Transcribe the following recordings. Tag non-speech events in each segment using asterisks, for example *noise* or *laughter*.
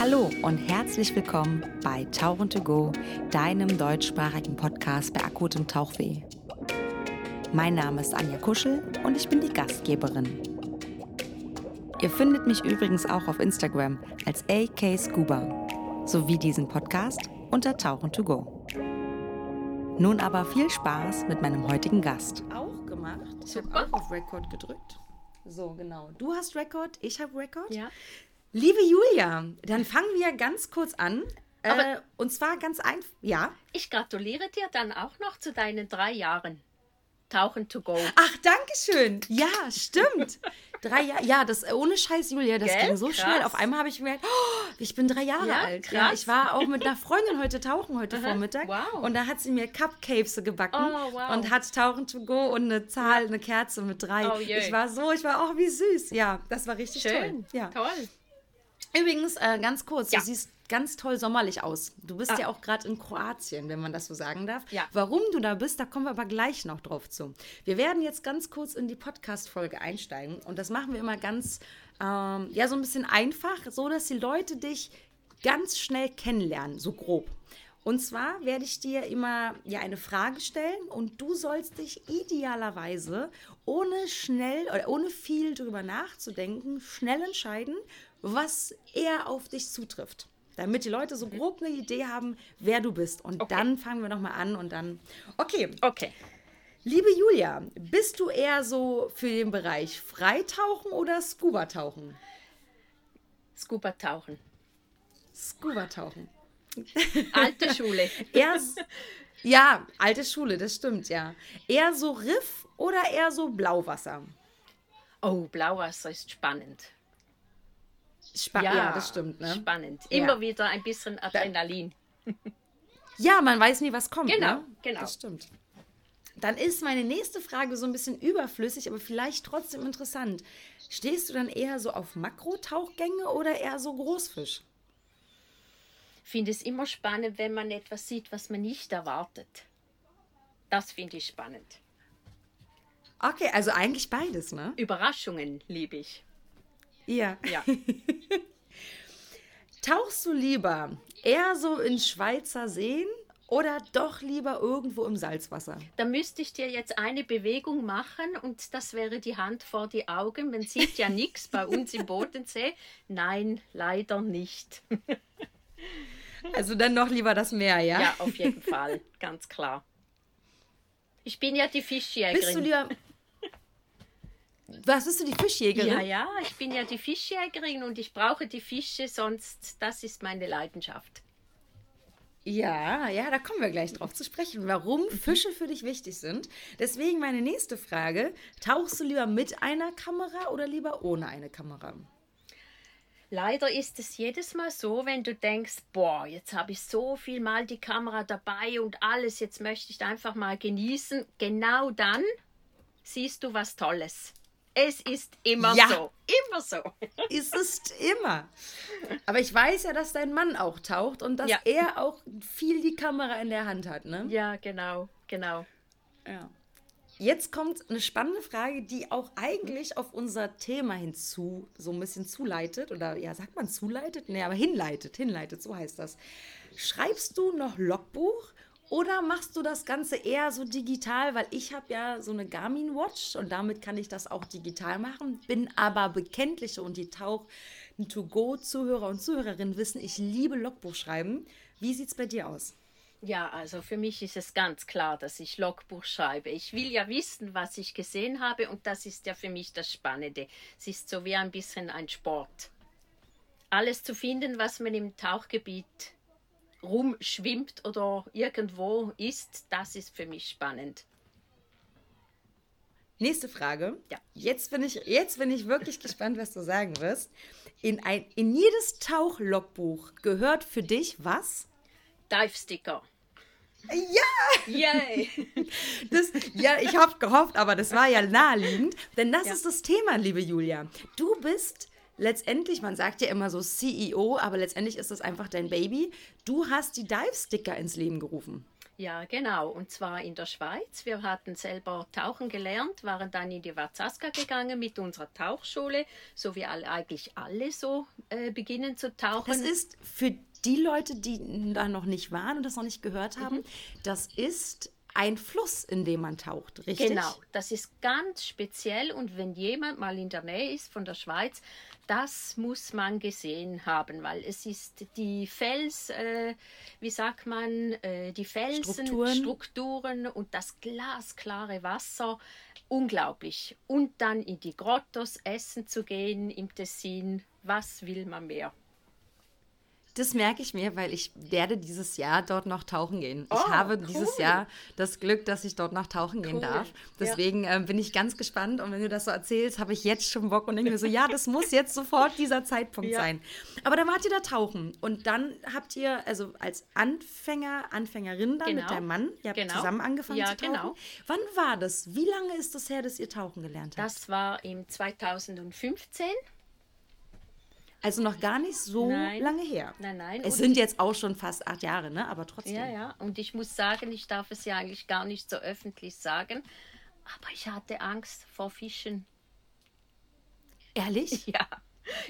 Hallo und herzlich willkommen bei Tauchen to Go, deinem deutschsprachigen Podcast bei akutem Tauchweh. Mein Name ist Anja Kuschel und ich bin die Gastgeberin. Ihr findet mich übrigens auch auf Instagram als AK Scuba sowie diesen Podcast unter Tauchen to Go. Nun aber viel Spaß mit meinem heutigen Gast. Auch gemacht. Ich habe auch auf Record gedrückt. So, genau. Du hast Record, ich habe Record. Ja. Liebe Julia, dann fangen wir ganz kurz an. Aber- äh, und zwar ganz einfach. Ja. Ich gratuliere dir dann auch noch zu deinen drei Jahren. Tauchen to go. Ach, danke schön. Ja, stimmt. Drei Jahre. Ja, das äh, ohne Scheiß, Julia, das Gell? ging so Krass. schnell. Auf einmal habe ich gemerkt, oh, ich bin drei Jahre Ja, alt. Ja, ich war auch mit einer Freundin heute tauchen heute Vormittag. wow. Und da hat sie mir Cupcakes gebacken Oh, wow. und hat Tauchen to go und eine Zahl, eine Kerze mit drei. Oh, ich war so, ich war auch wie süß. Ja, das war richtig Schön. toll. Ja. Toll. Übrigens, äh, ganz kurz, Ja. du siehst ganz toll sommerlich aus. Du bist Ah. ja auch gerade in Kroatien, wenn man das so sagen darf. Ja. Warum du da bist, da kommen wir aber gleich noch drauf zu. Wir werden jetzt ganz kurz in die Podcast-Folge einsteigen und das machen wir immer ganz, ähm, ja, so ein bisschen einfach, so dass die Leute dich ganz schnell kennenlernen, so grob. Und zwar werde ich dir immer ja eine Frage stellen und du sollst dich idealerweise ohne schnell oder ohne viel drüber nachzudenken, schnell entscheiden, was eher auf dich zutrifft. Damit die Leute so grob eine Idee haben, wer du bist. Und Okay. dann fangen wir nochmal an und dann. Okay, Okay. liebe Julia, bist du eher so für den Bereich Freitauchen oder Scuba-Tauchen? Scuba tauchen. Scuba-Tauchen. Alte Schule. *laughs* Eher, ja, alte Schule, das stimmt, ja. Eher so Riff oder eher so Blauwasser? Oh, Blauwasser ist spannend. Spa ja, das stimmt, ne? Spannend. Ja. Immer wieder ein bisschen Adrenalin. *laughs* Ja, man weiß nie, was kommt. Genau, ne? genau. Das stimmt. Dann ist meine nächste Frage so ein bisschen überflüssig, aber vielleicht trotzdem interessant. Stehst du dann eher so auf Makrotauchgänge oder eher so Großfisch? Finde es immer spannend, wenn man etwas sieht, was man nicht erwartet. Das finde ich spannend. Okay, also eigentlich beides, ne? Überraschungen liebe ich. Ja. Ja. *laughs* Tauchst du lieber eher so in Schweizer Seen oder doch lieber irgendwo im Salzwasser? Da müsste ich dir jetzt eine Bewegung machen und das wäre die Hand vor die Augen. Man sieht ja nichts bei uns im Bodensee. Nein, leider nicht. *laughs* Also dann noch lieber das Meer, ja? Ja, auf jeden Fall, ganz klar. Ich bin ja die Fischjägerin. Bist du lieber. Was bist du die Fischjägerin? ja, ja, ich bin ja die Fischjägerin und ich brauche die Fische, sonst das ist meine Leidenschaft. Ja, ja, da kommen wir gleich drauf zu sprechen, warum Fische für dich wichtig sind. Deswegen meine nächste Frage: Tauchst du lieber mit einer Kamera oder lieber ohne eine Kamera? Leider ist es jedes Mal so, wenn du denkst, boah, jetzt habe ich so viel mal die Kamera dabei und alles, jetzt möchte ich einfach mal genießen. Genau dann siehst du was Tolles. Es ist immer Ja. so, immer so. *laughs* Ist es immer. Aber ich weiß ja, dass dein Mann auch taucht und dass Ja. er auch viel die Kamera in der Hand hat, ne? Ja, genau, genau. Ja. Jetzt kommt eine spannende Frage, die auch eigentlich auf unser Thema hinzu so ein bisschen zuleitet. Oder ja, sagt man zuleitet? Nee, aber hinleitet, hinleitet, so heißt das. Schreibst du noch Logbuch oder machst du das Ganze eher so digital? Weil ich habe ja so eine Garmin Watch und damit kann ich das auch digital machen. Bin aber bekenntliche und die Tauch To-Go-Zuhörer und Zuhörerinnen wissen, ich liebe Logbuch schreiben. Wie sieht es bei dir aus? Ja, also für mich ist es ganz klar, dass ich Logbuch schreibe. Ich will ja wissen, was ich gesehen habe und das ist ja für mich das Spannende. Es ist so wie ein bisschen ein Sport. Alles zu finden, was man im Tauchgebiet rumschwimmt oder irgendwo ist, das ist für mich spannend. Nächste Frage. Ja. Jetzt bin ich, jetzt bin ich wirklich *laughs* gespannt, was du sagen wirst. In, ein, in jedes Tauchlogbuch gehört für dich was? Dive Sticker. Ja! Yay! *laughs* Das, ja, ich habe gehofft, aber das war ja naheliegend. Denn das Ja. ist das Thema, liebe Julia. Du bist letztendlich, man sagt ja immer so CEO, aber letztendlich ist das einfach dein Baby. Du hast die Dive-Sticker ins Leben gerufen. Ja, genau. Und zwar in der Schweiz. Wir hatten selber tauchen gelernt, waren dann in die Warzaska gegangen mit unserer Tauchschule, so wie alle, eigentlich alle so äh, beginnen zu tauchen. Das ist für die Leute, die da noch nicht waren und das noch nicht gehört haben, mhm. das ist ein Fluss, in dem man taucht, richtig? Genau, das ist ganz speziell und wenn jemand mal in der Nähe ist von der Schweiz, das muss man gesehen haben, weil es ist die Fels, äh, wie sagt man, äh, die Felsenstrukturen Strukturen und das glasklare Wasser, unglaublich. Und dann in die Grottos essen zu gehen im Tessin, was will man mehr? Das merke ich mir, weil ich werde dieses Jahr dort noch tauchen gehen. Oh, ich habe cool. dieses Jahr das Glück, dass ich dort noch tauchen gehen darf. Deswegen ja. äh, bin ich ganz gespannt und wenn du das so erzählst, habe ich jetzt schon Bock und denke mir so, ja, das muss jetzt sofort dieser Zeitpunkt *laughs* ja. sein. Aber dann wart ihr da tauchen und dann habt ihr, also als Anfänger, Anfängerin dann genau. mit deinem Mann, ihr habt genau. zusammen angefangen ja, zu tauchen. Genau. Wann war das? Wie lange ist das her, dass ihr tauchen gelernt habt? Das war im 2015. Also noch gar nicht so nein. lange her. Nein, nein. Es und sind jetzt auch schon fast acht Jahre, ne? Aber trotzdem. Ja, ja. Und ich muss sagen, ich darf es ja eigentlich gar nicht so öffentlich sagen, aber ich hatte Angst vor Fischen. Ehrlich? *laughs* Ja.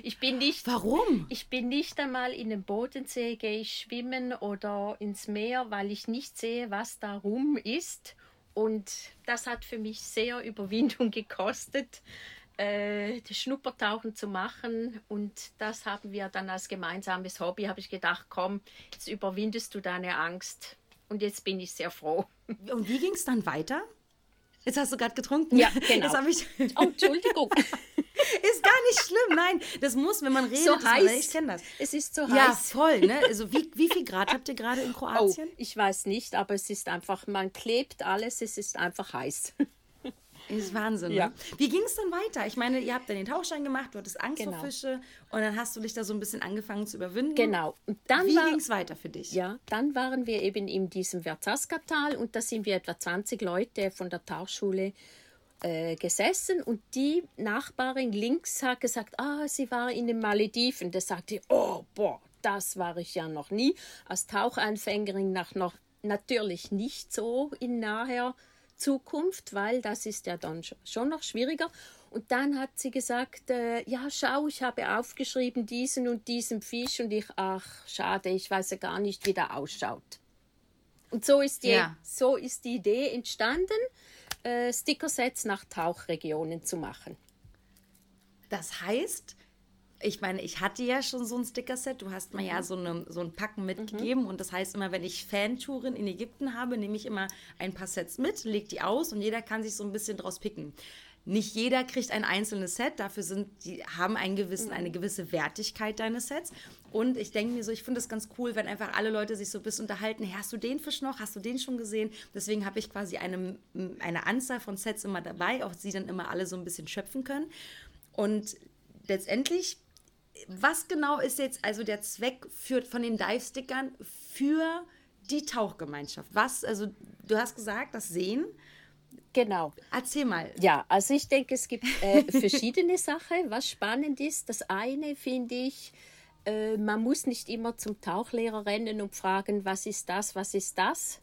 Ich bin nicht. Warum? Ich bin nicht einmal in den Bodensee, gehe ich schwimmen oder ins Meer, weil ich nicht sehe, was da rum ist. Und das hat für mich sehr Überwindung *laughs* gekostet, äh, Schnuppertauchen zu machen. Und das haben wir dann als gemeinsames Hobby, habe ich gedacht, komm, jetzt überwindest du deine Angst. Und jetzt bin ich sehr froh. *laughs* Und wie ging es dann weiter? Jetzt hast du gerade getrunken. Ja, genau. Ich oh, Entschuldigung. *laughs* ist gar nicht schlimm, nein. Das muss, wenn man redet. So heiß. Man, ich kenne das. Es ist so ja, heiß. Ja, voll. Ne? *laughs* Also wie, wie viel Grad habt ihr gerade in Kroatien? Oh, ich weiß nicht, aber es ist einfach, man klebt alles, es ist einfach heiß. Das ist Wahnsinn. Ja. Ne? Wie ging es dann weiter? Ich meine, ihr habt dann den Tauchschein gemacht, du hattest Angst genau. vor Fische und dann hast du dich da so ein bisschen angefangen zu überwinden. Genau. Und dann Wie ging es weiter für dich? Ja, dann waren wir eben in diesem Verzaska-Tal und da sind wir etwa 20 Leute von der Tauchschule äh, gesessen und die Nachbarin links hat gesagt, ah, sie war in den Malediven. Da sagte ich, oh, boah, das war ich ja noch nie. Als Taucheinfängerin nach noch natürlich nicht so in naher Zukunft, weil das ist ja dann schon noch schwieriger. Und dann hat sie gesagt, äh, ja, schau, ich habe aufgeschrieben diesen und diesen Fisch und ich, ach, schade, ich weiß ja gar nicht, wie der ausschaut. Und so ist die, ja. so ist die Idee entstanden, äh, Stickersets nach Tauchregionen zu machen. Das heißt, ich meine, ich hatte ja schon so ein Sticker-Set. Du hast mir mhm. ja so, eine, so ein Packen mitgegeben. Mhm. Und das heißt immer, wenn ich Fantouren in Ägypten habe, nehme ich immer ein paar Sets mit, lege die aus und jeder kann sich so ein bisschen draus picken. Nicht jeder kriegt ein einzelnes Set, dafür sind die haben einen gewissen, mhm. eine gewisse Wertigkeit deines Sets. Und ich denke mir so, ich finde es ganz cool, wenn einfach alle Leute sich so ein bisschen unterhalten. Hey, hast du den Fisch noch? Hast du den schon gesehen? Deswegen habe ich quasi eine, eine Anzahl von Sets immer dabei, auch sie dann immer alle so ein bisschen schöpfen können. Und letztendlich was genau ist jetzt also der Zweck für, von den Dive-Stickern für die Tauchgemeinschaft? Was, also du hast gesagt, das Sehen. Genau. Erzähl mal. Ja, also ich denke, es gibt äh, verschiedene Sachen. Was spannend ist, das eine finde ich, äh, man muss nicht immer zum Tauchlehrer rennen und fragen, was ist das, was ist das,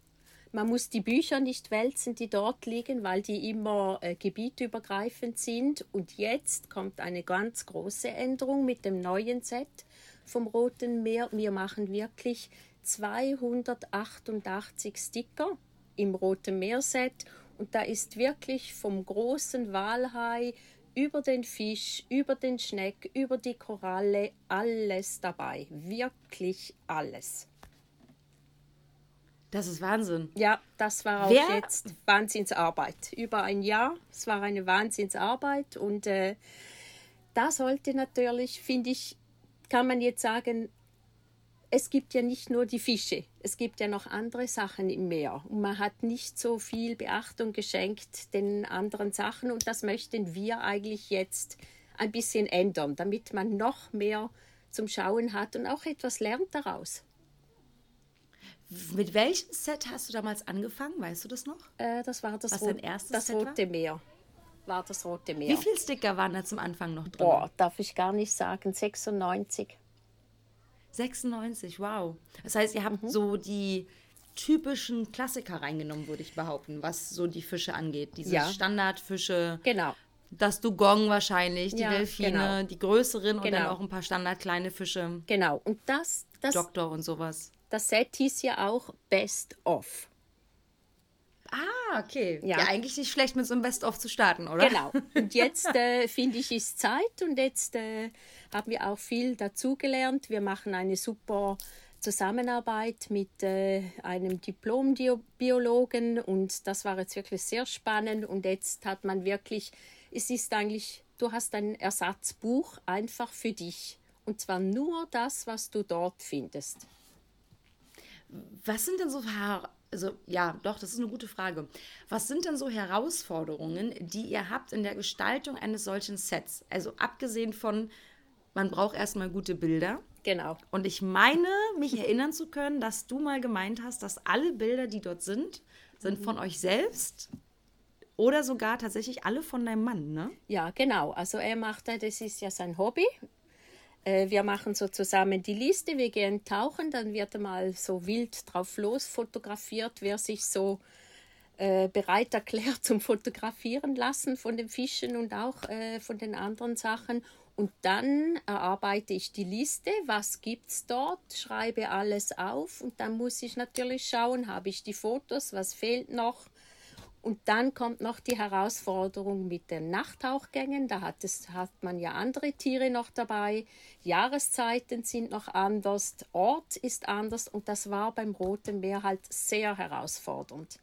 man muss die Bücher nicht wälzen, die dort liegen, weil die immer äh, gebietübergreifend sind. Und jetzt kommt eine ganz große Änderung mit dem neuen Set vom Roten Meer. Wir machen wirklich 288 Sticker im Roten Meer-Set. Und da ist wirklich vom großen Walhai über den Fisch, über den Schneck, über die Koralle alles dabei. Wirklich alles. Das ist Wahnsinn. Ja, das war auch Wer? jetzt Wahnsinnsarbeit. Über ein Jahr. Es war eine Wahnsinnsarbeit und äh, da sollte natürlich, finde ich, kann man jetzt sagen, es gibt ja nicht nur die Fische, es gibt ja noch andere Sachen im Meer. Und man hat nicht so viel Beachtung geschenkt den anderen Sachen und das möchten wir eigentlich jetzt ein bisschen ändern, damit man noch mehr zum Schauen hat und auch etwas lernt daraus. Mit welchem Set hast du damals angefangen? Weißt du das noch? Äh, das war das, Was Rot dein erstes das Set Rote war? Meer. War das Rote Meer. Wie viele Sticker waren da zum Anfang noch drin? Boah, darf ich gar nicht sagen. 96. 96, wow. Das heißt, ihr habt mhm. so die typischen Klassiker reingenommen, würde ich behaupten, was so die Fische angeht. Diese Ja. Standardfische. Genau. Das Dugong wahrscheinlich, die Ja, Delfine, genau. die größeren und dann Genau. auch ein paar Standard kleine Fische, Genau. Und das, das, Doktor und sowas. Das Set hieß ja auch Best of. Ah, okay. Ja. Ja. eigentlich nicht schlecht, mit so einem Best-of zu starten, oder? Genau. Und jetzt *laughs* äh, finde ich, ist Zeit und jetzt äh, haben wir auch viel dazugelernt. Wir machen eine super Zusammenarbeit mit äh, einem Diplom-Biologen und das war jetzt wirklich sehr spannend und jetzt hat man wirklich, es ist eigentlich, du hast ein Ersatzbuch einfach für dich und zwar nur das, was du dort findest. Was sind denn so also ja, doch, das ist eine gute Frage. Was sind denn so Herausforderungen, die ihr habt in der Gestaltung eines solchen Sets? Also abgesehen von, man braucht erstmal gute Bilder. Genau. Und ich meine, mich erinnern zu können, dass du mal gemeint hast, dass alle Bilder, die dort sind, sind von euch selbst oder sogar tatsächlich alle von deinem Mann, ne? Ja, genau. Also er macht, das ist ja sein Hobby. Äh, Wir machen so zusammen die Liste, wir gehen tauchen, dann wird mal so wild drauf los fotografiert, wer sich so äh, bereit erklärt zum Fotografieren lassen von den Fischen und auch äh, von den anderen Sachen. Und dann erarbeite ich die Liste, was gibt es dort, schreibe alles auf und dann muss ich natürlich schauen, habe ich die Fotos, was fehlt noch. Und dann kommt noch die Herausforderung mit den Nachttauchgängen. Da hat, es, hat man ja andere Tiere noch dabei. Jahreszeiten sind noch anders, Ort ist anders und das war beim Roten Meer halt sehr herausfordernd.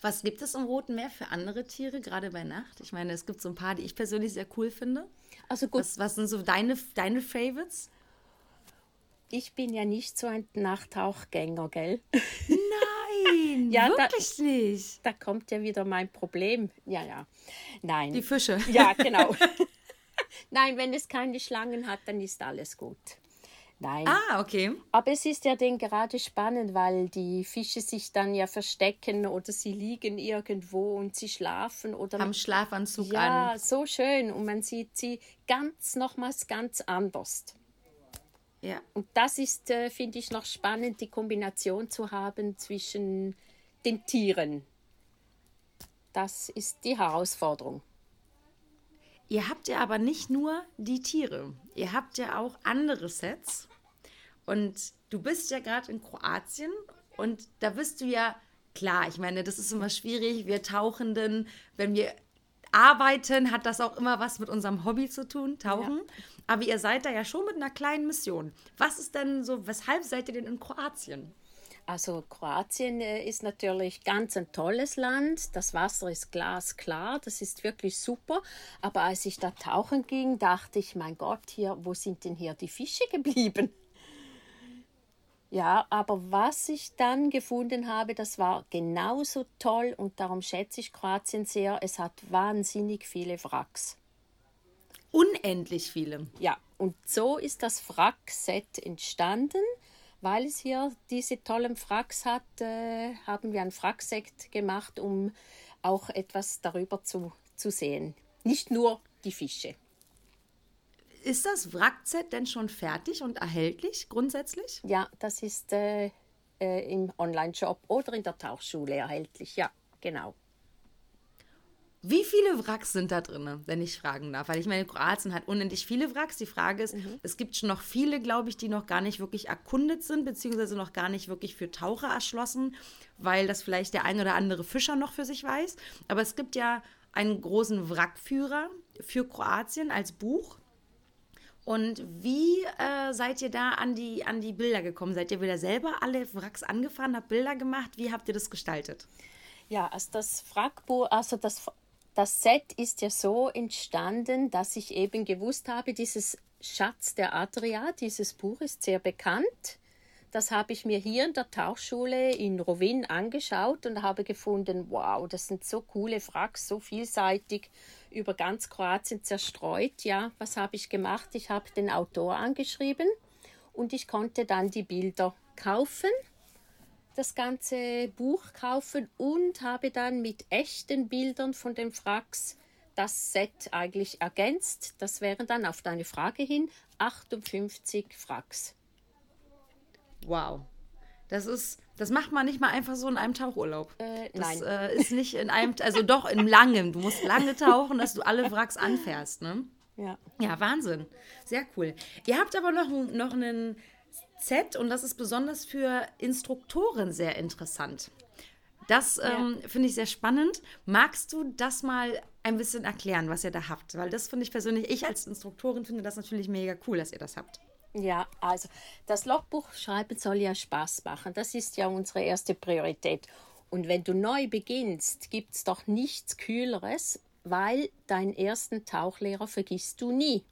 Was gibt es im Roten Meer für andere Tiere, gerade bei Nacht? Ich meine, es gibt so ein paar, die ich persönlich sehr cool finde. Also gut, Was, was sind so deine, deine Favorites? ich bin ja nicht so ein Nachttauchgänger, gell? *laughs* Nein, Ja, da- wirklich nicht. Da kommt ja wieder mein Problem. Ja, ja. Nein. Die Fische. Ja, *laughs* genau. Nein, wenn es keine Schlangen hat, dann ist alles gut. Nein. Ah, okay. Aber es ist ja dann gerade spannend, weil die Fische sich dann ja verstecken oder sie liegen irgendwo und sie schlafen oder Haben Schlafanzug ja, an. so schön und man sieht sie ganz nochmals ganz anders. Ja. Und das ist, äh, finde ich, noch spannend, die Kombination zu haben zwischen den Tieren. Das ist die Herausforderung. Ihr habt ja aber nicht nur die Tiere. Ihr habt ja auch andere Sets. Und du bist ja gerade in Kroatien und da bist du ja, klar, ich meine, das ist immer schwierig. Wir Tauchenden, wenn wir arbeiten, hat das auch immer was mit unserem Hobby zu tun, Tauchen. Aber ihr seid da ja schon mit einer kleinen Mission. Was ist denn so, weshalb seid ihr denn in Kroatien? Also Kroatien äh, ist natürlich ganz ein tolles Land. Das Wasser ist glasklar, das ist wirklich super. Aber als ich da tauchen ging, dachte ich, mein Gott, hier, wo sind denn hier die Fische geblieben? Ja, aber was ich dann gefunden habe, das war genauso toll und darum schätze ich Kroatien sehr. Es hat wahnsinnig viele Wracks. Unendlich viele. Ja, und so ist das Wrackset entstanden. Weil es hier diese tollen Wracks hat, äh, haben wir ein Wrackset gemacht, um auch etwas darüber zu, zu sehen. Nicht nur die Fische. Ist das Wrackset denn schon fertig und erhältlich grundsätzlich? Ja, das ist äh, äh, im Online-Shop oder in der Tauchschule erhältlich. Ja, genau. Wie viele Wracks sind da drin, wenn ich fragen darf? Weil ich meine, Kroatien hat unendlich viele Wracks. Die Frage ist, es gibt schon noch viele, glaube ich, die noch gar nicht wirklich erkundet sind, beziehungsweise noch gar nicht wirklich für Taucher erschlossen, weil das vielleicht der ein oder andere Fischer noch für sich weiß. Aber es gibt ja einen großen Wrackführer für Kroatien als Buch. Und wie äh, seid ihr da an die, an die Bilder gekommen? Seid ihr wieder selber alle Wracks angefahren, habt Bilder gemacht? Wie habt ihr das gestaltet? Ja, also das Wrackbuch, also das, das Set ist ja so entstanden, dass ich eben gewusst habe, dieses Schatz der Adria, dieses Buch ist sehr bekannt. Das habe ich mir hier in der Tauchschule in Rovin angeschaut und habe gefunden, wow, das sind so coole Wracks, so vielseitig über ganz Kroatien zerstreut. Ja, was habe ich gemacht? Ich habe den Autor angeschrieben und ich konnte dann die Bilder kaufen das ganze Buch kaufen und habe dann mit echten Bildern von den Wracks das Set eigentlich ergänzt. Das wären dann auf deine Frage hin 58 Wracks. Wow. Das ist, das macht man nicht mal einfach so in einem Tauchurlaub. Äh, das nein. äh, ist nicht in einem, also doch in langem. Du musst lange tauchen, dass du alle Wracks anfährst, ne? Ja. Ja, Wahnsinn. Sehr cool. Ihr habt aber noch, ein- noch einen Set und das ist besonders für Instruktoren sehr interessant. Das ähm, finde ich sehr spannend. Magst du das mal ein bisschen erklären, was ihr da habt? Weil das finde ich persönlich, ich als Instruktorin finde das natürlich mega cool, dass ihr das habt. Ja, also das Logbuch schreiben soll ja Spaß machen. Das ist ja unsere erste Priorität. Und wenn du neu beginnst, gibt es doch nichts Kühleres, weil deinen ersten Tauchlehrer vergisst du nie.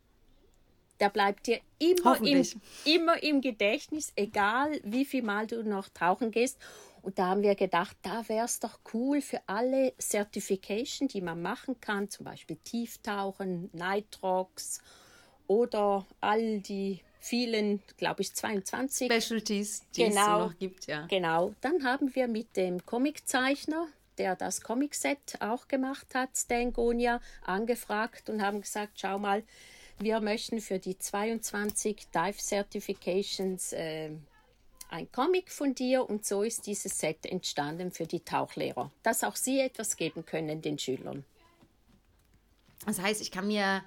Der bleibt dir immer im, immer im Gedächtnis, egal wie viel Mal du noch tauchen gehst. Und da haben wir gedacht, da wäre es doch cool für alle Certification, die man machen kann, zum Beispiel Tieftauchen, Nitrox oder all die vielen, glaube ich, 22 Specialties, die es so Genau. noch gibt, ja. Genau, dann haben wir mit dem Comiczeichner, der das Comicset auch gemacht hat, Stan Gonia, angefragt und haben gesagt, schau mal, wir möchten für die 22 Dive Certifications äh, ein Comic von dir und so ist dieses Set entstanden für die Tauchlehrer, dass auch sie etwas geben können den Schülern. Das heißt, ich kann mir,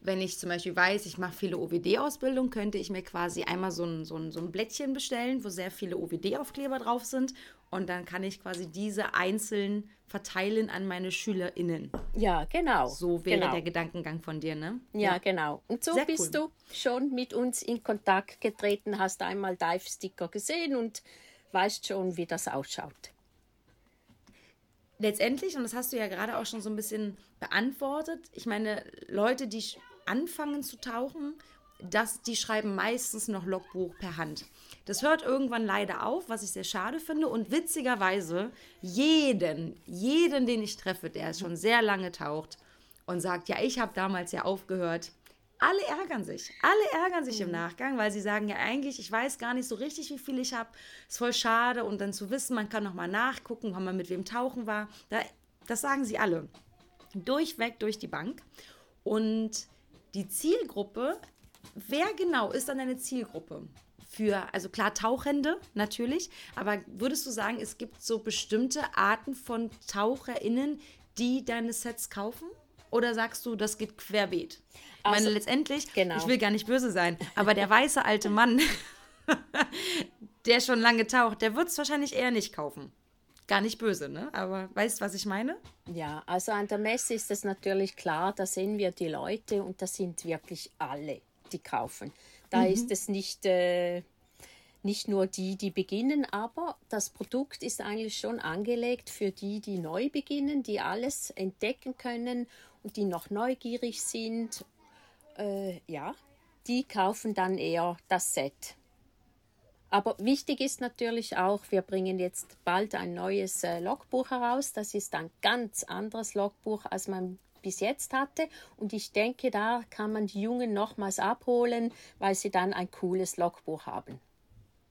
wenn ich zum Beispiel weiß, ich mache viele OWD-Ausbildung, könnte ich mir quasi einmal so ein, so, ein, so ein Blättchen bestellen, wo sehr viele OWD-Aufkleber drauf sind. Und dann kann ich quasi diese einzeln verteilen an meine SchülerInnen. Ja, genau. So wäre genau. der Gedankengang von dir, ne? Ja, genau. Und so Sehr bist cool. du schon mit uns in Kontakt getreten, hast einmal Dive-Sticker gesehen und weißt schon, wie das ausschaut. Letztendlich, und das hast du ja gerade auch schon so ein bisschen beantwortet, ich meine, Leute, die anfangen zu tauchen, das, die schreiben meistens noch Logbuch per Hand. Das hört irgendwann leider auf, was ich sehr schade finde. Und witzigerweise, jeden, jeden, den ich treffe, der schon sehr lange taucht und sagt, ja, ich habe damals ja aufgehört, alle ärgern sich. Alle ärgern sich im Nachgang, weil sie sagen, ja eigentlich, ich weiß gar nicht so richtig, wie viel ich habe. Ist voll schade. Und dann zu wissen, man kann noch mal nachgucken, wann man mit wem tauchen war. Da, das sagen sie alle. Durchweg durch die Bank. Und die Zielgruppe, wer genau ist dann eine Zielgruppe? Für, also klar, Tauchende natürlich, aber würdest du sagen, es gibt so bestimmte Arten von TaucherInnen, die deine Sets kaufen? Oder sagst du, das geht querbeet? Ich meine, Also, letztendlich, genau. ich will gar nicht böse sein, aber der weiße alte Mann, *laughs* der schon lange taucht, der wird es wahrscheinlich eher nicht kaufen. Gar nicht böse, ne? Aber weißt du, was ich meine? Ja, also an der Messe ist es natürlich klar, da sehen wir die Leute und das sind wirklich alle, die kaufen. Da ist es nicht, äh, nicht nur die, die beginnen, aber das Produkt ist eigentlich schon angelegt für die, die neu beginnen, die alles entdecken können und die noch neugierig sind. Äh, ja, die kaufen dann eher das Set. Aber wichtig ist natürlich auch, wir bringen jetzt bald ein neues äh, Logbuch heraus. Das ist ein ganz anderes Logbuch, als man bis jetzt hatte. Und ich denke, da kann man die Jungen nochmals abholen, weil sie dann ein cooles Logbuch haben.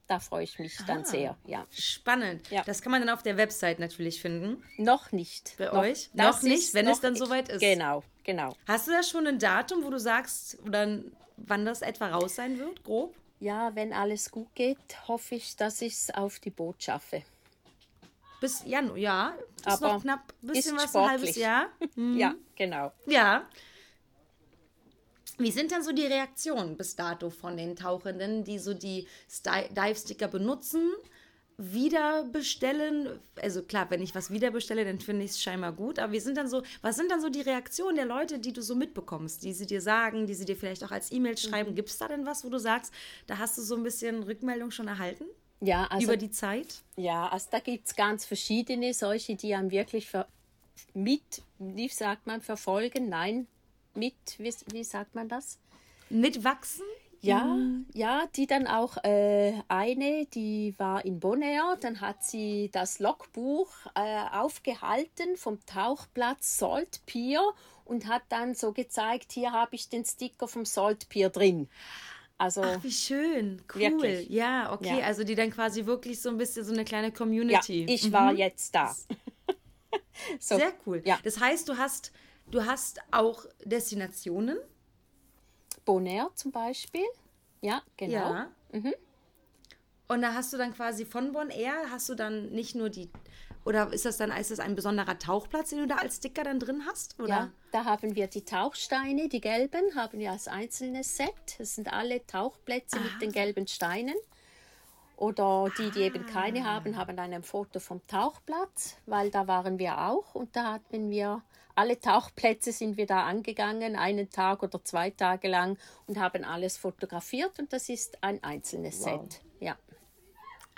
Da freue ich mich dann Ah. sehr. Ja. Spannend. Ja. Das kann man dann auf der Website natürlich finden. Noch nicht. Bei noch, euch? Noch nicht, wenn es dann soweit ist. Genau, genau. Hast du da schon ein Datum, wo du sagst, oder wann das etwa raus sein wird, grob? Ja, wenn alles gut geht, hoffe ich, dass ich es auf die Boot schaffe. Bis Januar, ja. Ist Aber noch knapp ein bisschen was, ein halbes. Jahr. *laughs* Ja, genau. Ja. Wie sind dann so die Reaktionen bis dato von den Tauchenden, die so die Sti- Dive-Sticker benutzen, wieder bestellen? Also klar, wenn ich was wieder bestelle, dann finde ich es scheinbar gut. Aber wie sind dann so, was sind dann so die Reaktionen der Leute, die du so mitbekommst, die sie dir sagen, die sie dir vielleicht auch als E-Mail schreiben? Gibt es da denn was, wo du sagst, da hast du so ein bisschen Rückmeldung schon erhalten Ja, also über die Zeit? Ja, also da gibt es ganz verschiedene, solche, die einem wirklich mit, wie sagt man, verfolgen, nein, mit, wie, wie sagt man das? Mitwachsen? Ja, ja, die dann auch äh, eine, die war in Bonaire, dann hat sie das Logbuch äh, aufgehalten vom Tauchplatz Salt Pier und hat dann so gezeigt, hier habe ich den Sticker vom Salt Pier drin. Also Ach, wie schön. Cool. Wirklich. Ja, okay. Ja. Also die dann quasi wirklich so ein bisschen so eine kleine ja, Community. ich war jetzt da. *laughs* so, Sehr cool. Ja. Das heißt, du hast, du hast auch Destinationen. Bonaire zum Beispiel. Ja, genau. Ja. Und da hast du dann quasi von Bon Air, hast du dann nicht nur die, oder ist das dann ist das ein besonderer Tauchplatz, den du da als Sticker dann drin hast? Oder? Ja, da haben wir die Tauchsteine, die gelben, haben wir als einzelnes Set. Das sind alle Tauchplätze mit den gelben Steinen. Oder die, die eben keine haben, haben dann ein Foto vom Tauchplatz, weil da waren wir auch und da hatten wir alle Tauchplätze sind wir da angegangen, einen Tag oder zwei Tage lang und haben alles fotografiert und das ist ein einzelnes Set. Ja.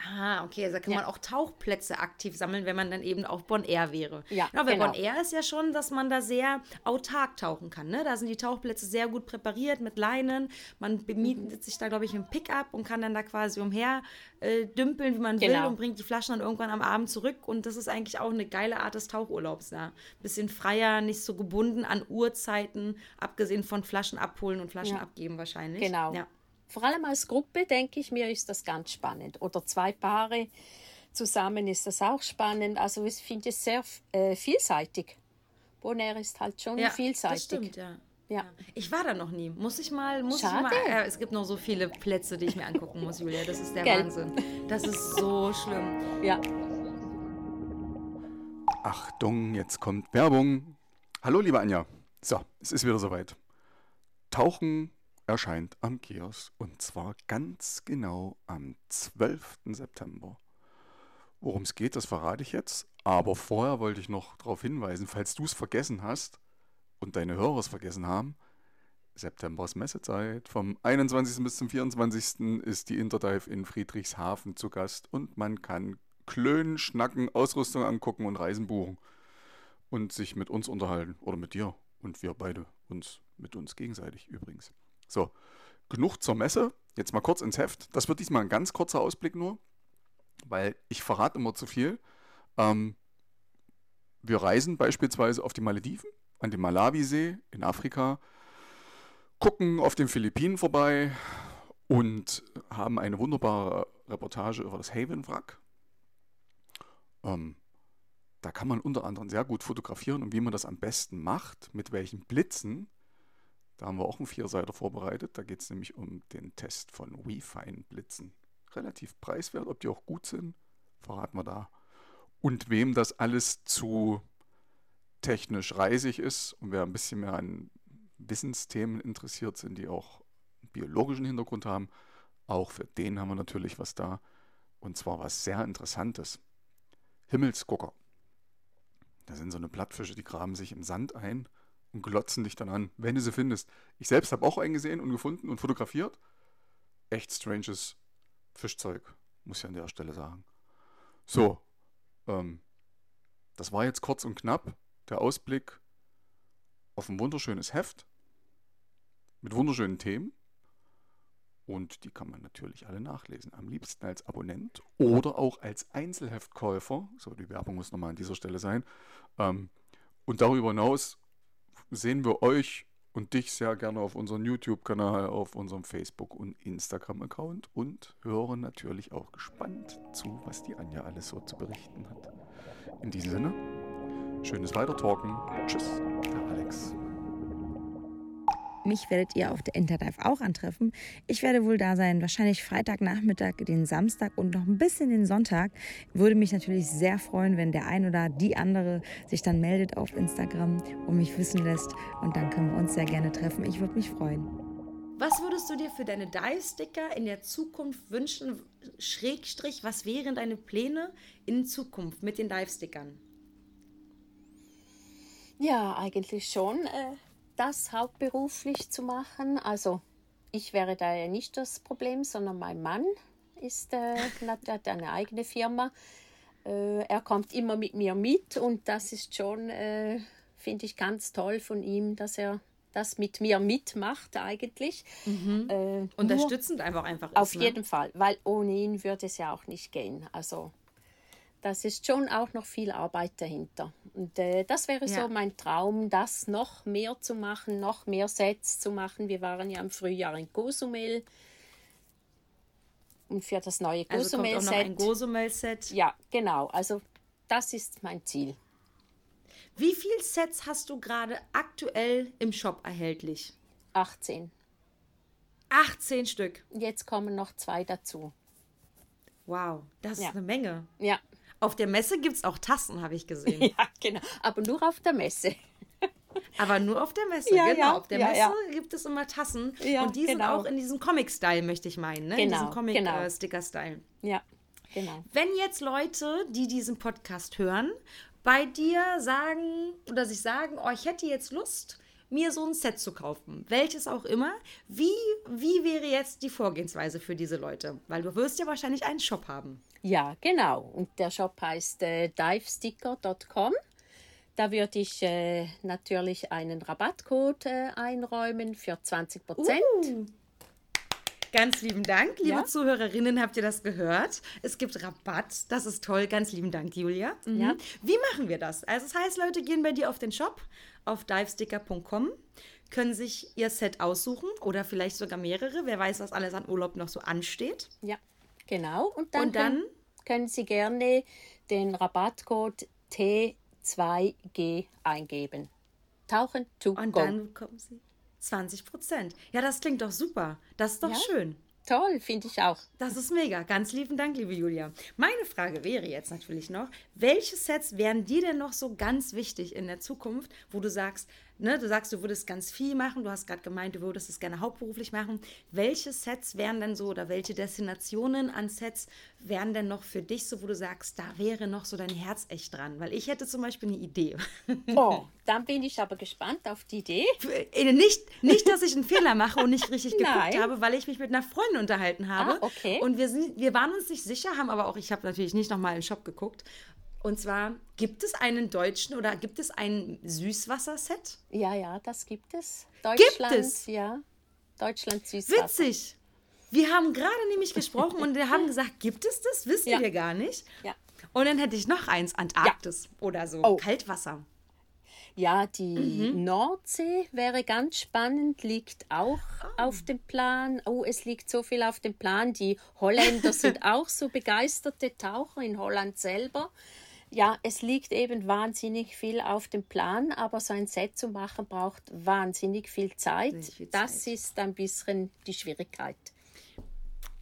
Ah, okay, also da kann Ja. man auch Tauchplätze aktiv sammeln, wenn man dann eben auf Bon Air wäre. Ja, weil genau. Bon Air ist ja schon, dass man da sehr autark tauchen kann. Ne? Da sind die Tauchplätze sehr gut präpariert mit Leinen. Man bemietet Mhm. sich da, glaube ich, im Pickup und kann dann da quasi umher äh, dümpeln, wie man will Genau. und bringt die Flaschen dann irgendwann am Abend zurück. Und das ist eigentlich auch eine geile Art des Tauchurlaubs. Ja? Bisschen freier, nicht so gebunden an Uhrzeiten, abgesehen von Flaschen abholen und Flaschen Ja. abgeben wahrscheinlich. Genau. Ja. Vor allem als Gruppe, denke ich mir, ist das ganz spannend. Oder zwei Paare zusammen ist das auch spannend. Also ich finde es sehr äh, vielseitig. Bonaire ist halt schon Ja, vielseitig. Das stimmt, ja. Ja. Ich war da noch nie. Muss ich mal, muss Schade. ich mal. Äh, es gibt noch so viele Plätze, die ich mir angucken muss, Julia. Das ist der Gell? Wahnsinn. Das ist so schlimm. ja. Achtung, jetzt kommt Werbung. Hallo, liebe Anja. So, es ist wieder soweit. Tauchen erscheint am Kiosk und zwar ganz genau am 12. September. Worum es geht, das verrate ich jetzt. Aber vorher wollte ich noch darauf hinweisen, falls du es vergessen hast und deine Hörer es vergessen haben, September ist Messezeit. Vom 21. bis zum 24. ist die Interdive in Friedrichshafen zu Gast und man kann klönen, schnacken, Ausrüstung angucken und Reisen buchen. Und sich mit uns unterhalten. Oder mit dir. Und wir beide uns mit uns gegenseitig übrigens. So, genug zur Messe. Jetzt mal kurz ins Heft. Das wird diesmal ein ganz kurzer Ausblick nur, weil ich verrate immer zu viel. Ähm, wir reisen beispielsweise auf die Malediven, an den Malawisee in Afrika, gucken auf den Philippinen vorbei und haben eine wunderbare Reportage über das Haven-Wrack. Ähm, da kann man unter anderem sehr gut fotografieren und wie man das am besten macht, mit welchen Blitzen. Da haben wir auch einen Vierseiter vorbereitet. Da geht es nämlich um den Test von WeFine-Blitzen. Relativ preiswert, ob die auch gut sind, verraten wir da. Und wem das alles zu technisch reisig ist und wer ein bisschen mehr an Wissensthemen interessiert sind, die auch einen biologischen Hintergrund haben, auch für den haben wir natürlich was da. Und zwar was sehr Interessantes. Himmelsgucker. Da sind so eine Plattfische, die graben sich im Sand ein und glotzen dich dann an, wenn du sie findest. Ich selbst habe auch einen gesehen und gefunden und fotografiert. Echt stranges Fischzeug, muss ich an der Stelle sagen. So, ähm, das war jetzt kurz und knapp der Ausblick auf ein wunderschönes Heft mit wunderschönen Themen. Und die kann man natürlich alle nachlesen. Am liebsten als Abonnent oder auch als Einzelheftkäufer. So, die Werbung muss nochmal an dieser Stelle sein. Ähm, und darüber hinaus sehen wir euch und dich sehr gerne auf unserem YouTube-Kanal, auf unserem Facebook- und Instagram-Account und hören natürlich auch gespannt zu, was die Anja alles so zu berichten hat. In diesem Sinne, schönes Weitertalken. Tschüss, der Alex. Mich werdet ihr auf der Interdive auch antreffen. Ich werde wohl da sein, wahrscheinlich Freitagnachmittag, den Samstag und noch ein bisschen den Sonntag. Würde mich natürlich sehr freuen, wenn der ein oder die andere sich dann meldet auf Instagram und mich wissen lässt. Und dann können wir uns sehr gerne treffen. Ich würde mich freuen. Was würdest du dir für deine Dive-Sticker in der Zukunft wünschen? Schrägstrich, was wären deine Pläne in Zukunft mit den Dive-Stickern? Ja, eigentlich schon, äh, das hauptberuflich zu machen. Also ich wäre da ja nicht das Problem, sondern mein Mann ist, äh, hat eine eigene Firma. Äh, er kommt immer mit mir mit und das ist schon, äh, finde ich, ganz toll von ihm, dass er das mit mir mitmacht eigentlich. Äh, nur- Unterstützend einfach einfach ist, auf ne? jeden Fall, weil ohne ihn würde es ja auch nicht gehen. Also das ist schon auch noch viel Arbeit dahinter. Und äh, das wäre Ja. so mein Traum, das noch mehr zu machen, noch mehr Sets zu machen. Wir waren ja im Frühjahr in Cozumel. Und für das neue Also noch ein Cozumel-Set. Ja, genau. Also das ist mein Ziel. Wie viele Sets hast du gerade aktuell im Shop erhältlich? 18. 18 Stück. Jetzt kommen noch zwei dazu. Wow, das Ja. ist eine Menge. Ja. Auf der Messe gibt es auch Tassen, habe ich gesehen. *laughs* ja, genau. Aber nur auf der Messe. *laughs* Aber nur auf der Messe, Ja, genau. ja, auf der ja, Messe gibt es immer Tassen. Und die sind genau. auch in diesem Comic-Style, möchte ich meinen. Ne? in Genau, diesem genau. Comic-Sticker-Style. Ja, genau. Wenn jetzt Leute, die diesen Podcast hören, bei dir sagen oder sich sagen, oh, ich hätte jetzt Lust, mir so ein Set zu kaufen, welches auch immer, wie, wie wäre jetzt die Vorgehensweise für diese Leute? Weil du wirst ja wahrscheinlich einen Shop haben. Ja, genau. Und der Shop heißt äh, divesticker.com. Da würde ich äh, natürlich einen Rabattcode äh, einräumen für 20 Prozent. Ganz lieben Dank, liebe Ja. Zuhörerinnen, habt ihr das gehört? Es gibt Rabatt, das ist toll. Ganz lieben Dank, Julia. Mhm. Ja. Wie machen wir das? Also, das heißt, Leute gehen bei dir auf den Shop, auf divesticker.com, können sich ihr Set aussuchen oder vielleicht sogar mehrere. Wer weiß, was alles an Urlaub noch so ansteht. Ja, genau. Und dann, Und dann? Können, können Sie gerne den Rabattcode T2G eingeben. Tauchen to Und go. dann bekommen sie 20 Prozent. Ja, das klingt doch super. Das ist doch Ja. schön. Toll, finde ich auch. Das ist mega. Ganz lieben Dank, liebe Julia. Meine Frage wäre jetzt natürlich noch, welche Sets wären dir denn noch so ganz wichtig in der Zukunft, wo du sagst, ne, du sagst, du würdest ganz viel machen, du hast gerade gemeint, du würdest es gerne hauptberuflich machen. Welche Sets wären denn so oder welche Destinationen an Sets wären denn noch für dich so, wo du sagst, da wäre noch so dein Herz echt dran? Weil ich hätte zum Beispiel eine Idee. *laughs* Oh, dann bin ich aber gespannt auf die Idee. Äh, Nicht, nicht, dass ich einen Fehler mache und nicht richtig geguckt Nein. habe, weil ich mich mit einer Freundin unterhalten habe. Ah, okay. Und wir, sind, wir waren uns nicht sicher, haben aber auch, ich habe natürlich nicht nochmal im Shop geguckt. Und zwar, gibt es einen deutschen oder gibt es ein Süßwasserset? Ja, ja, das gibt es. Gibt Deutschland, es? Ja, Deutschland Süßwasser. Witzig. Wir haben gerade nämlich gesprochen und wir haben *laughs* gesagt, gibt es das? Wissen Ja. wir gar nicht. Ja. Und dann hätte ich noch eins, Antarktis oder so, Oh. Kaltwasser. Ja, die Mhm. Nordsee wäre ganz spannend, liegt auch Ah. auf dem Plan. Oh, es liegt so viel auf dem Plan. Die Holländer *laughs* sind auch so begeisterte Taucher in Holland selber. Ja, es liegt eben wahnsinnig viel auf dem Plan, aber so ein Set zu machen braucht wahnsinnig viel Zeit. Viel Das Zeit. ist ein bisschen die Schwierigkeit.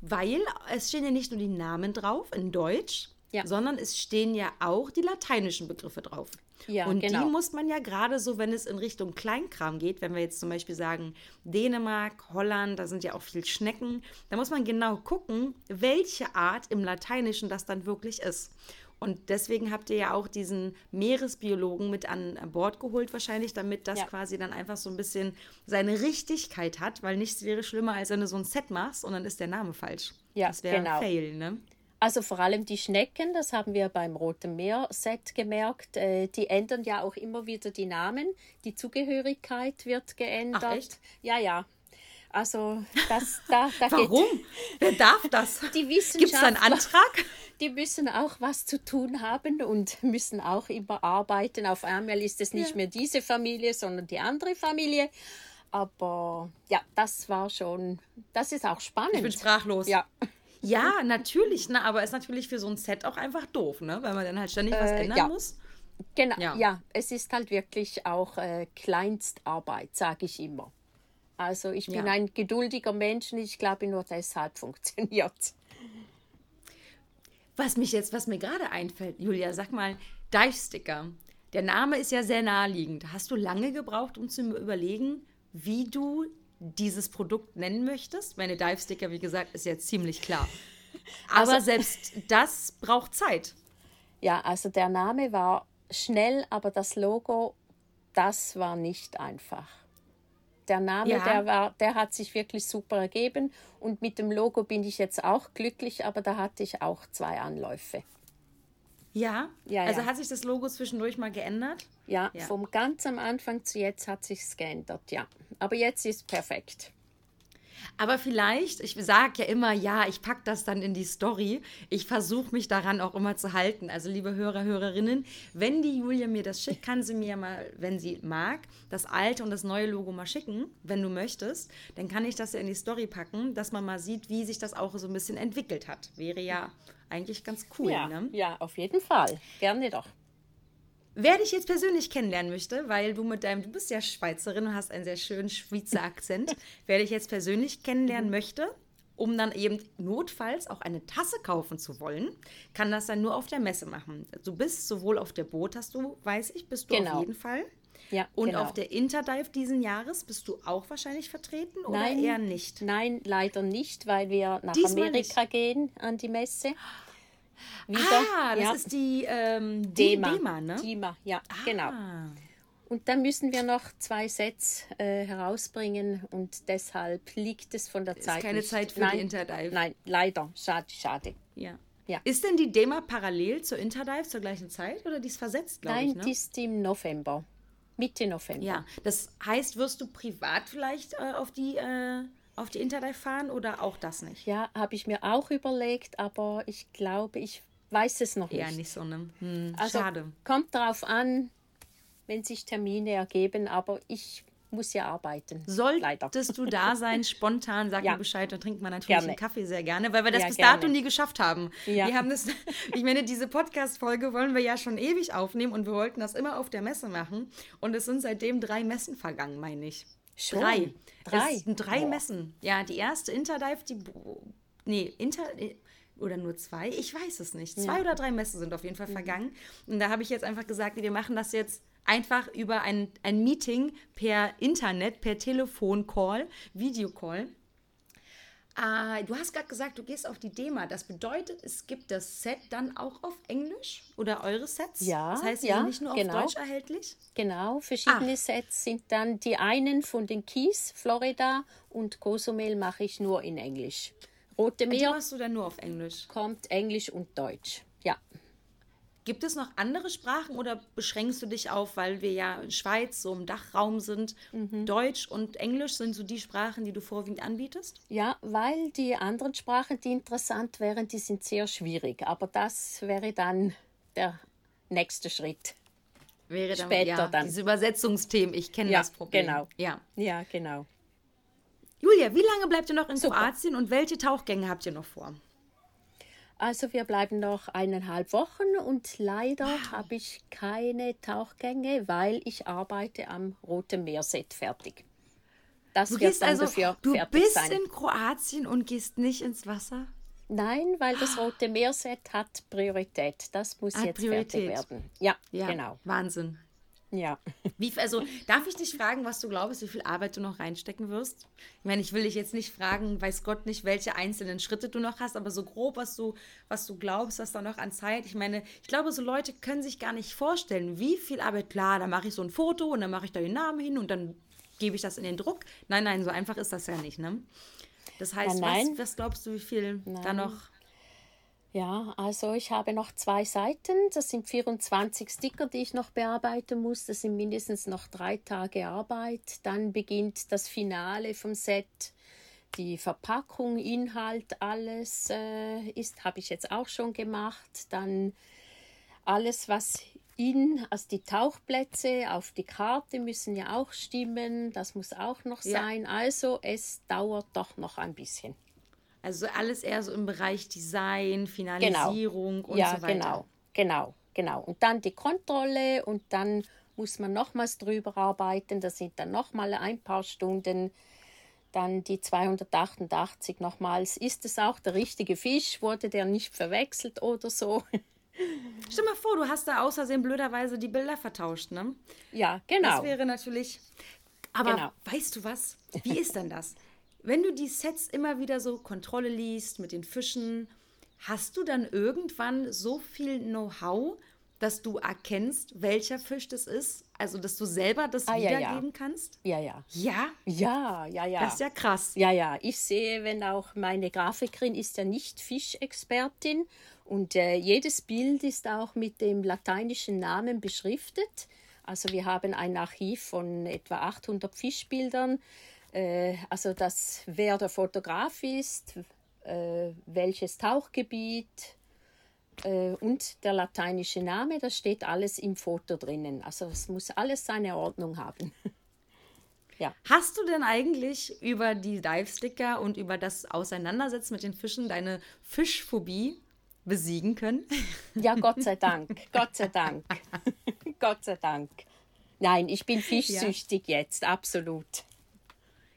Weil es stehen ja nicht nur die Namen drauf in Deutsch, Ja. sondern es stehen ja auch die lateinischen Begriffe drauf. Ja, und genau. die muss man ja gerade so, wenn es in Richtung Kleinkram geht, wenn wir jetzt zum Beispiel sagen Dänemark, Holland, da sind ja auch viel Schnecken, da muss man genau gucken, welche Art im Lateinischen das dann wirklich ist. Und deswegen habt ihr ja auch diesen Meeresbiologen mit an Bord geholt, wahrscheinlich, damit das Ja. quasi dann einfach so ein bisschen seine Richtigkeit hat, weil nichts wäre schlimmer, als wenn du so ein Set machst und dann ist der Name falsch. Ja, das wäre genau. ein Fail, ne? Also vor allem die Schnecken, das haben wir beim Roten Meer-Set gemerkt, äh, die ändern ja auch immer wieder die Namen. Die Zugehörigkeit wird geändert. Ach, echt? Ja, ja. Also das, da, da *laughs* Warum? Wer darf das? geht die Gibt es da einen Antrag? Die müssen auch was zu tun haben und müssen auch immer arbeiten. Auf einmal ist es nicht mehr diese Familie, sondern die andere Familie. Aber ja, das war schon, das ist auch spannend. Ich bin sprachlos. Ja. Ja, natürlich, ne, aber ist natürlich für so ein Set auch einfach doof, ne? Weil man dann halt ständig was Äh, ändern ja. muss. Genau, Ja. ja. es ist halt wirklich auch äh, Kleinstarbeit, sage ich immer. Also ich bin Ja. ein geduldiger Mensch und ich glaube nur deshalb *laughs* funktioniert. Was mich jetzt, was mir gerade einfällt, Julia, sag mal, Dive-Sticker. Der Name ist ja sehr naheliegend. Hast du lange gebraucht, um zu überlegen, wie du dieses Produkt nennen möchtest? Meine Dive-Sticker, wie gesagt, ist ja ziemlich klar. *laughs* Aber Also- selbst das braucht Zeit. Ja, also der Name war schnell, aber das Logo, das war nicht einfach. Der Name, Ja. der, war, der hat sich wirklich super ergeben und mit dem Logo bin ich jetzt auch glücklich, aber da hatte ich auch zwei Anläufe. Ja? Ja, also ja. hat sich das Logo zwischendurch mal geändert? Ja, Ja. vom ganz am Anfang zu jetzt hat sich's geändert, ja. Aber jetzt ist perfekt. Aber vielleicht, ich sage ja immer, ja, ich packe das dann in die Story. Ich versuche mich daran auch immer zu halten. Also, liebe Hörer, Hörerinnen, wenn die Julia mir das schickt, kann sie mir mal, wenn sie mag, das alte und das neue Logo mal schicken, wenn du möchtest. Dann kann ich das ja in die Story packen, dass man mal sieht, wie sich das auch so ein bisschen entwickelt hat. Wäre ja eigentlich ganz cool, ja, ne? ja, auf jeden Fall. Gerne doch. Wer dich jetzt persönlich kennenlernen möchte, weil du mit deinem, du bist ja Schweizerin und hast einen sehr schönen Schweizer Akzent, *laughs* wer dich jetzt persönlich kennenlernen möchte, um dann eben notfalls auch eine Tasse kaufen zu wollen, kann das dann nur auf der Messe machen. Du bist sowohl auf der Boot, hast du, weiß ich, bist du Genau. auf jeden Fall. Ja, Und genau. auf der Interdive diesen Jahres bist du auch wahrscheinlich vertreten oder Nein, eher nicht? Nein, leider nicht, weil wir nach Diesmal Amerika gehen an die Messe. Wieder. Ah, das ja. ist die ähm, Dema. Dema, ne? Dema, ja, genau. Ah. Und dann müssen wir noch zwei Sets äh, herausbringen und deshalb liegt es von der Zeit keine nicht. Zeit für nein, die Interdive. Nein, leider. Schade, schade. Ja. Ja. Ist denn die Dema parallel zur Interdive zur gleichen Zeit oder die ist versetzt, glaube Nein, ich, ne? die ist im November. Mitte November. Ja, das heißt, wirst du privat vielleicht äh, auf die äh, auf die Interdive fahren oder auch das nicht? Ja, habe ich mir auch überlegt, aber ich glaube, ich weiß es noch Eher nicht. nicht so, ne? Hm, Also schade. kommt drauf an, wenn sich Termine ergeben, aber ich muss ja arbeiten. leider. Solltest du da sein, *laughs* spontan, sag Ja. mir Bescheid, dann trinkt man natürlich Gerne. einen Kaffee sehr gerne, weil wir das Ja, bis gerne. dato nie geschafft haben. Ja. Wir haben das, *laughs* ich meine, diese Podcast-Folge wollen wir ja schon ewig aufnehmen und wir wollten das immer auf der Messe machen und es sind seitdem drei Messen vergangen, meine ich. Schon? Drei. Drei? Es drei Boah. Messen. Ja, die erste Interdive, die, nee, Inter, oder nur zwei, ich weiß es nicht. Zwei Ja. oder drei Messen sind auf jeden Fall vergangen. Und da habe ich jetzt einfach gesagt, wir machen das jetzt einfach über ein, ein Meeting per Internet, per Telefoncall, Videocall. Ah, du hast gerade gesagt, du gehst auf die Dema. Das bedeutet, es gibt das Set dann auch auf Englisch oder eure Sets? Ja, Das heißt, ja, sind nicht nur auf genau. Deutsch erhältlich? Genau, verschiedene Ah. Sets sind dann die einen von den Keys, Florida und Cozumel mache ich nur in Englisch. Rote Die Meer machst du dann nur auf Englisch. kommt Englisch und Deutsch. Gibt es noch andere Sprachen oder beschränkst du dich auf, weil wir ja in Schweiz so im Dachraum sind? Mhm. Deutsch und Englisch sind so die Sprachen, die du vorwiegend anbietest? Ja, weil die anderen Sprachen, die interessant wären, die sind sehr schwierig. Aber das wäre dann der nächste Schritt. Wäre dann, Später ja, dann. Diese Übersetzungsthemen, ich kenne Ja, das Problem. genau. Ja. Ja, genau. Julia, wie lange bleibt ihr noch in Super. Kroatien und welche Tauchgänge habt ihr noch vor? Also wir bleiben noch eineinhalb Wochen und leider habe ich keine Tauchgänge, weil ich arbeite am Roten Meerset fertig. Das Du wird dann also, dafür du fertig bist sein. in Kroatien und gehst nicht ins Wasser? Nein, weil das Rote Meerset hat Priorität. Das muss Hat jetzt Priorität. fertig werden. Ja, Ja, genau. Wahnsinn. Ja. Wie, also, darf ich dich fragen, was du glaubst, wie viel Arbeit du noch reinstecken wirst? Ich meine, ich will dich jetzt nicht fragen, weiß Gott nicht, welche einzelnen Schritte du noch hast, aber so grob, was du, was du glaubst, was da noch an Zeit. Ich meine, ich glaube, so Leute können sich gar nicht vorstellen, wie viel Arbeit. Klar, da mache ich so ein Foto und dann mache ich da den Namen hin und dann gebe ich das in den Druck. Nein, nein, so einfach ist das ja nicht, ne? Das heißt, Nein, nein. Was, was glaubst du, wie viel da Nein. noch? Ja, also ich habe noch zwei Seiten. Das sind 24 Sticker, die ich noch bearbeiten muss. Das sind mindestens noch drei Tage Arbeit. Dann beginnt das Finale vom Set. Die Verpackung, Inhalt, alles äh, ist, habe ich jetzt auch schon gemacht. Dann alles, was in, also die Tauchplätze auf die Karte müssen ja auch stimmen. Das muss auch noch Ja. sein. Also es dauert doch noch ein bisschen. Also alles eher so im Bereich Design, Finalisierung und ja, so weiter. genau, genau, genau. Und dann die Kontrolle und dann muss man nochmals drüber arbeiten. Das sind dann nochmal ein paar Stunden. Dann die 288 nochmals. Ist es auch der richtige Fisch? Wurde der nicht verwechselt oder so? *laughs* Stell mal vor, du hast da außersehen blöderweise die Bilder vertauscht, ne? ja, genau. Das wäre natürlich. Aber Genau. weißt du was? Wie ist denn das? Wenn du die Sets immer wieder so Kontrolle liest mit den Fischen, hast du dann irgendwann so viel Know-how, dass du erkennst, welcher Fisch das ist? Also, dass du selber das Ah, ja, ja. wiedergeben kannst? ja, ja. Ja, Ja, ja, ja. das ist ja krass. Ja, ja, ich sehe, wenn auch meine Grafikerin ist ja nicht Fischexpertin und äh, jedes Bild ist auch mit dem lateinischen Namen beschriftet. Also wir haben ein Archiv von etwa 800 Fischbildern. Äh, also das, wer der Fotograf ist, äh, welches Tauchgebiet äh, und der lateinische Name, das steht alles im Foto drinnen. Also es muss alles seine Ordnung haben. *laughs* Hast du denn eigentlich über die Dive-Sticker und über das Auseinandersetzen mit den Fischen deine Fischphobie besiegen können? *laughs* Ja, Gott sei Dank. Gott sei Dank. *laughs* Gott sei Dank. Nein, ich bin fischsüchtig jetzt, absolut.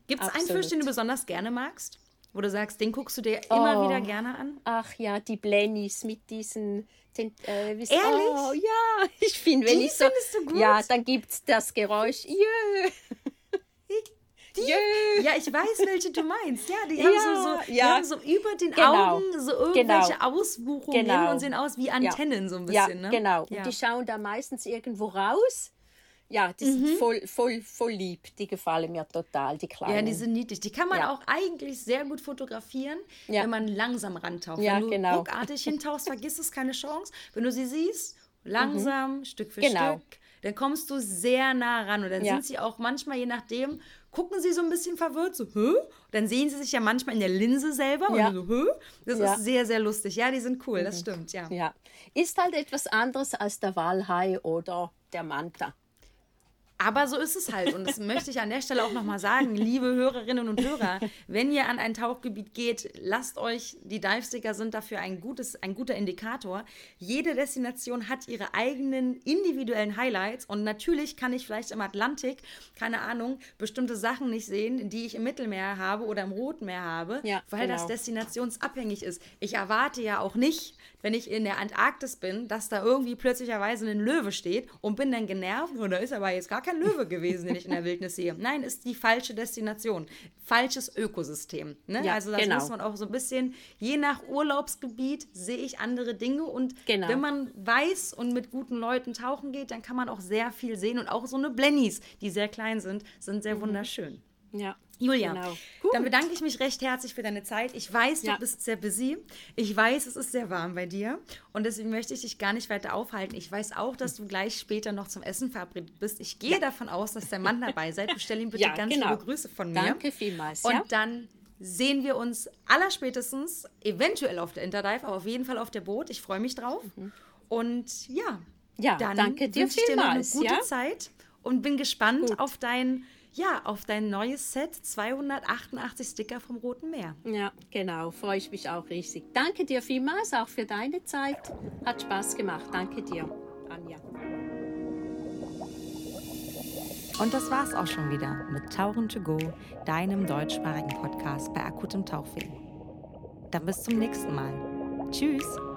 Gibt es einen. Fisch, den du besonders gerne magst? wo du sagst, den guckst du dir immer Oh. wieder gerne an? Ach ja, die Blennies mit diesen. Den, äh, Ehrlich? Oh, ja, *laughs* ich finde, wenn Die ich so. du gut? Ja, dann gibt es das Geräusch. Jö. Jö. Ja, ich weiß, welche du meinst. Ja, die *laughs* Ja, haben so, so, die ja. haben so über den Genau. Augen so irgendwelche Genau. Ausbuchungen Genau. und sehen aus wie Antennen so ein Ja, bisschen. ne? genau. Ja. Und die schauen da meistens irgendwo raus. Ja, die Mhm. sind voll, voll, voll lieb. Die gefallen mir total, die kleinen. Ja, die sind niedlich. Die kann man Ja. auch eigentlich sehr gut fotografieren, Ja. wenn man langsam rantaucht. Ja, wenn du genau. ruckartig hintauchst, vergiss es, keine Chance. Wenn du sie siehst, langsam, Stück für Genau. Stück, dann kommst du sehr nah ran. Und dann Ja. sind sie auch manchmal, je nachdem, gucken sie so ein bisschen verwirrt, so, hä? Dann sehen sie sich ja manchmal in der Linse selber Ja. und so, hä? Das Ja. ist sehr, sehr lustig. Ja, die sind cool, das stimmt, ja. Ja, ist halt etwas anderes als der Walhai oder der Manta. Aber so ist es halt. Und das *laughs* möchte ich an der Stelle auch nochmal sagen, liebe Hörerinnen und Hörer, wenn ihr an ein Tauchgebiet geht, lasst euch, die Divesticker sind dafür ein, gutes, ein guter Indikator. Jede Destination hat ihre eigenen individuellen Highlights. Und natürlich kann ich vielleicht im Atlantik, keine Ahnung, bestimmte Sachen nicht sehen, die ich im Mittelmeer habe oder im Roten Meer habe, Ja, weil genau. das destinationsabhängig ist. Ich erwarte ja auch nicht, wenn ich in der Antarktis bin, dass da irgendwie plötzlicherweise ein Löwe steht und bin dann genervt, und da ist aber jetzt gar kein Löwe gewesen, den ich in der Wildnis sehe. Nein, ist die falsche Destination, falsches Ökosystem. Ne? Ja, also das genau. muss man auch so ein bisschen, je nach Urlaubsgebiet sehe ich andere Dinge und Genau. wenn man weiß und mit guten Leuten tauchen geht, dann kann man auch sehr viel sehen und auch so eine Blennies, die sehr klein sind, sind sehr wunderschön. Ja. Julia, Genau. dann bedanke ich mich recht herzlich für deine Zeit. Ich weiß, du Ja. bist sehr busy. Ich weiß, es ist sehr warm bei dir. Und deswegen möchte ich dich gar nicht weiter aufhalten. Ich weiß auch, dass du gleich später noch zum Essen verabredet bist. Ich gehe davon aus, dass der Mann dabei *laughs* seid. Bestell ihm bitte Ja, ganz genau. liebe Grüße von mir. Danke vielmals. Und ja? dann sehen wir uns allerspätestens, eventuell auf der Interdive, aber auf jeden Fall auf der Boot. Ich freue mich drauf. Und ja, Mhm. Ja, dann danke dir wünsche ich dir noch eine gute ja? Zeit und bin gespannt Gut. auf dein, ja, auf dein neues Set 288 Sticker vom Roten Meer. Ja, genau. Freue ich mich auch riesig. Danke dir vielmals auch für deine Zeit. Hat Spaß gemacht. Danke dir, Anja. Und das war's auch schon wieder mit Tauchen to go, deinem deutschsprachigen Podcast bei akutem Tauchweh. Dann bis zum nächsten Mal. Tschüss!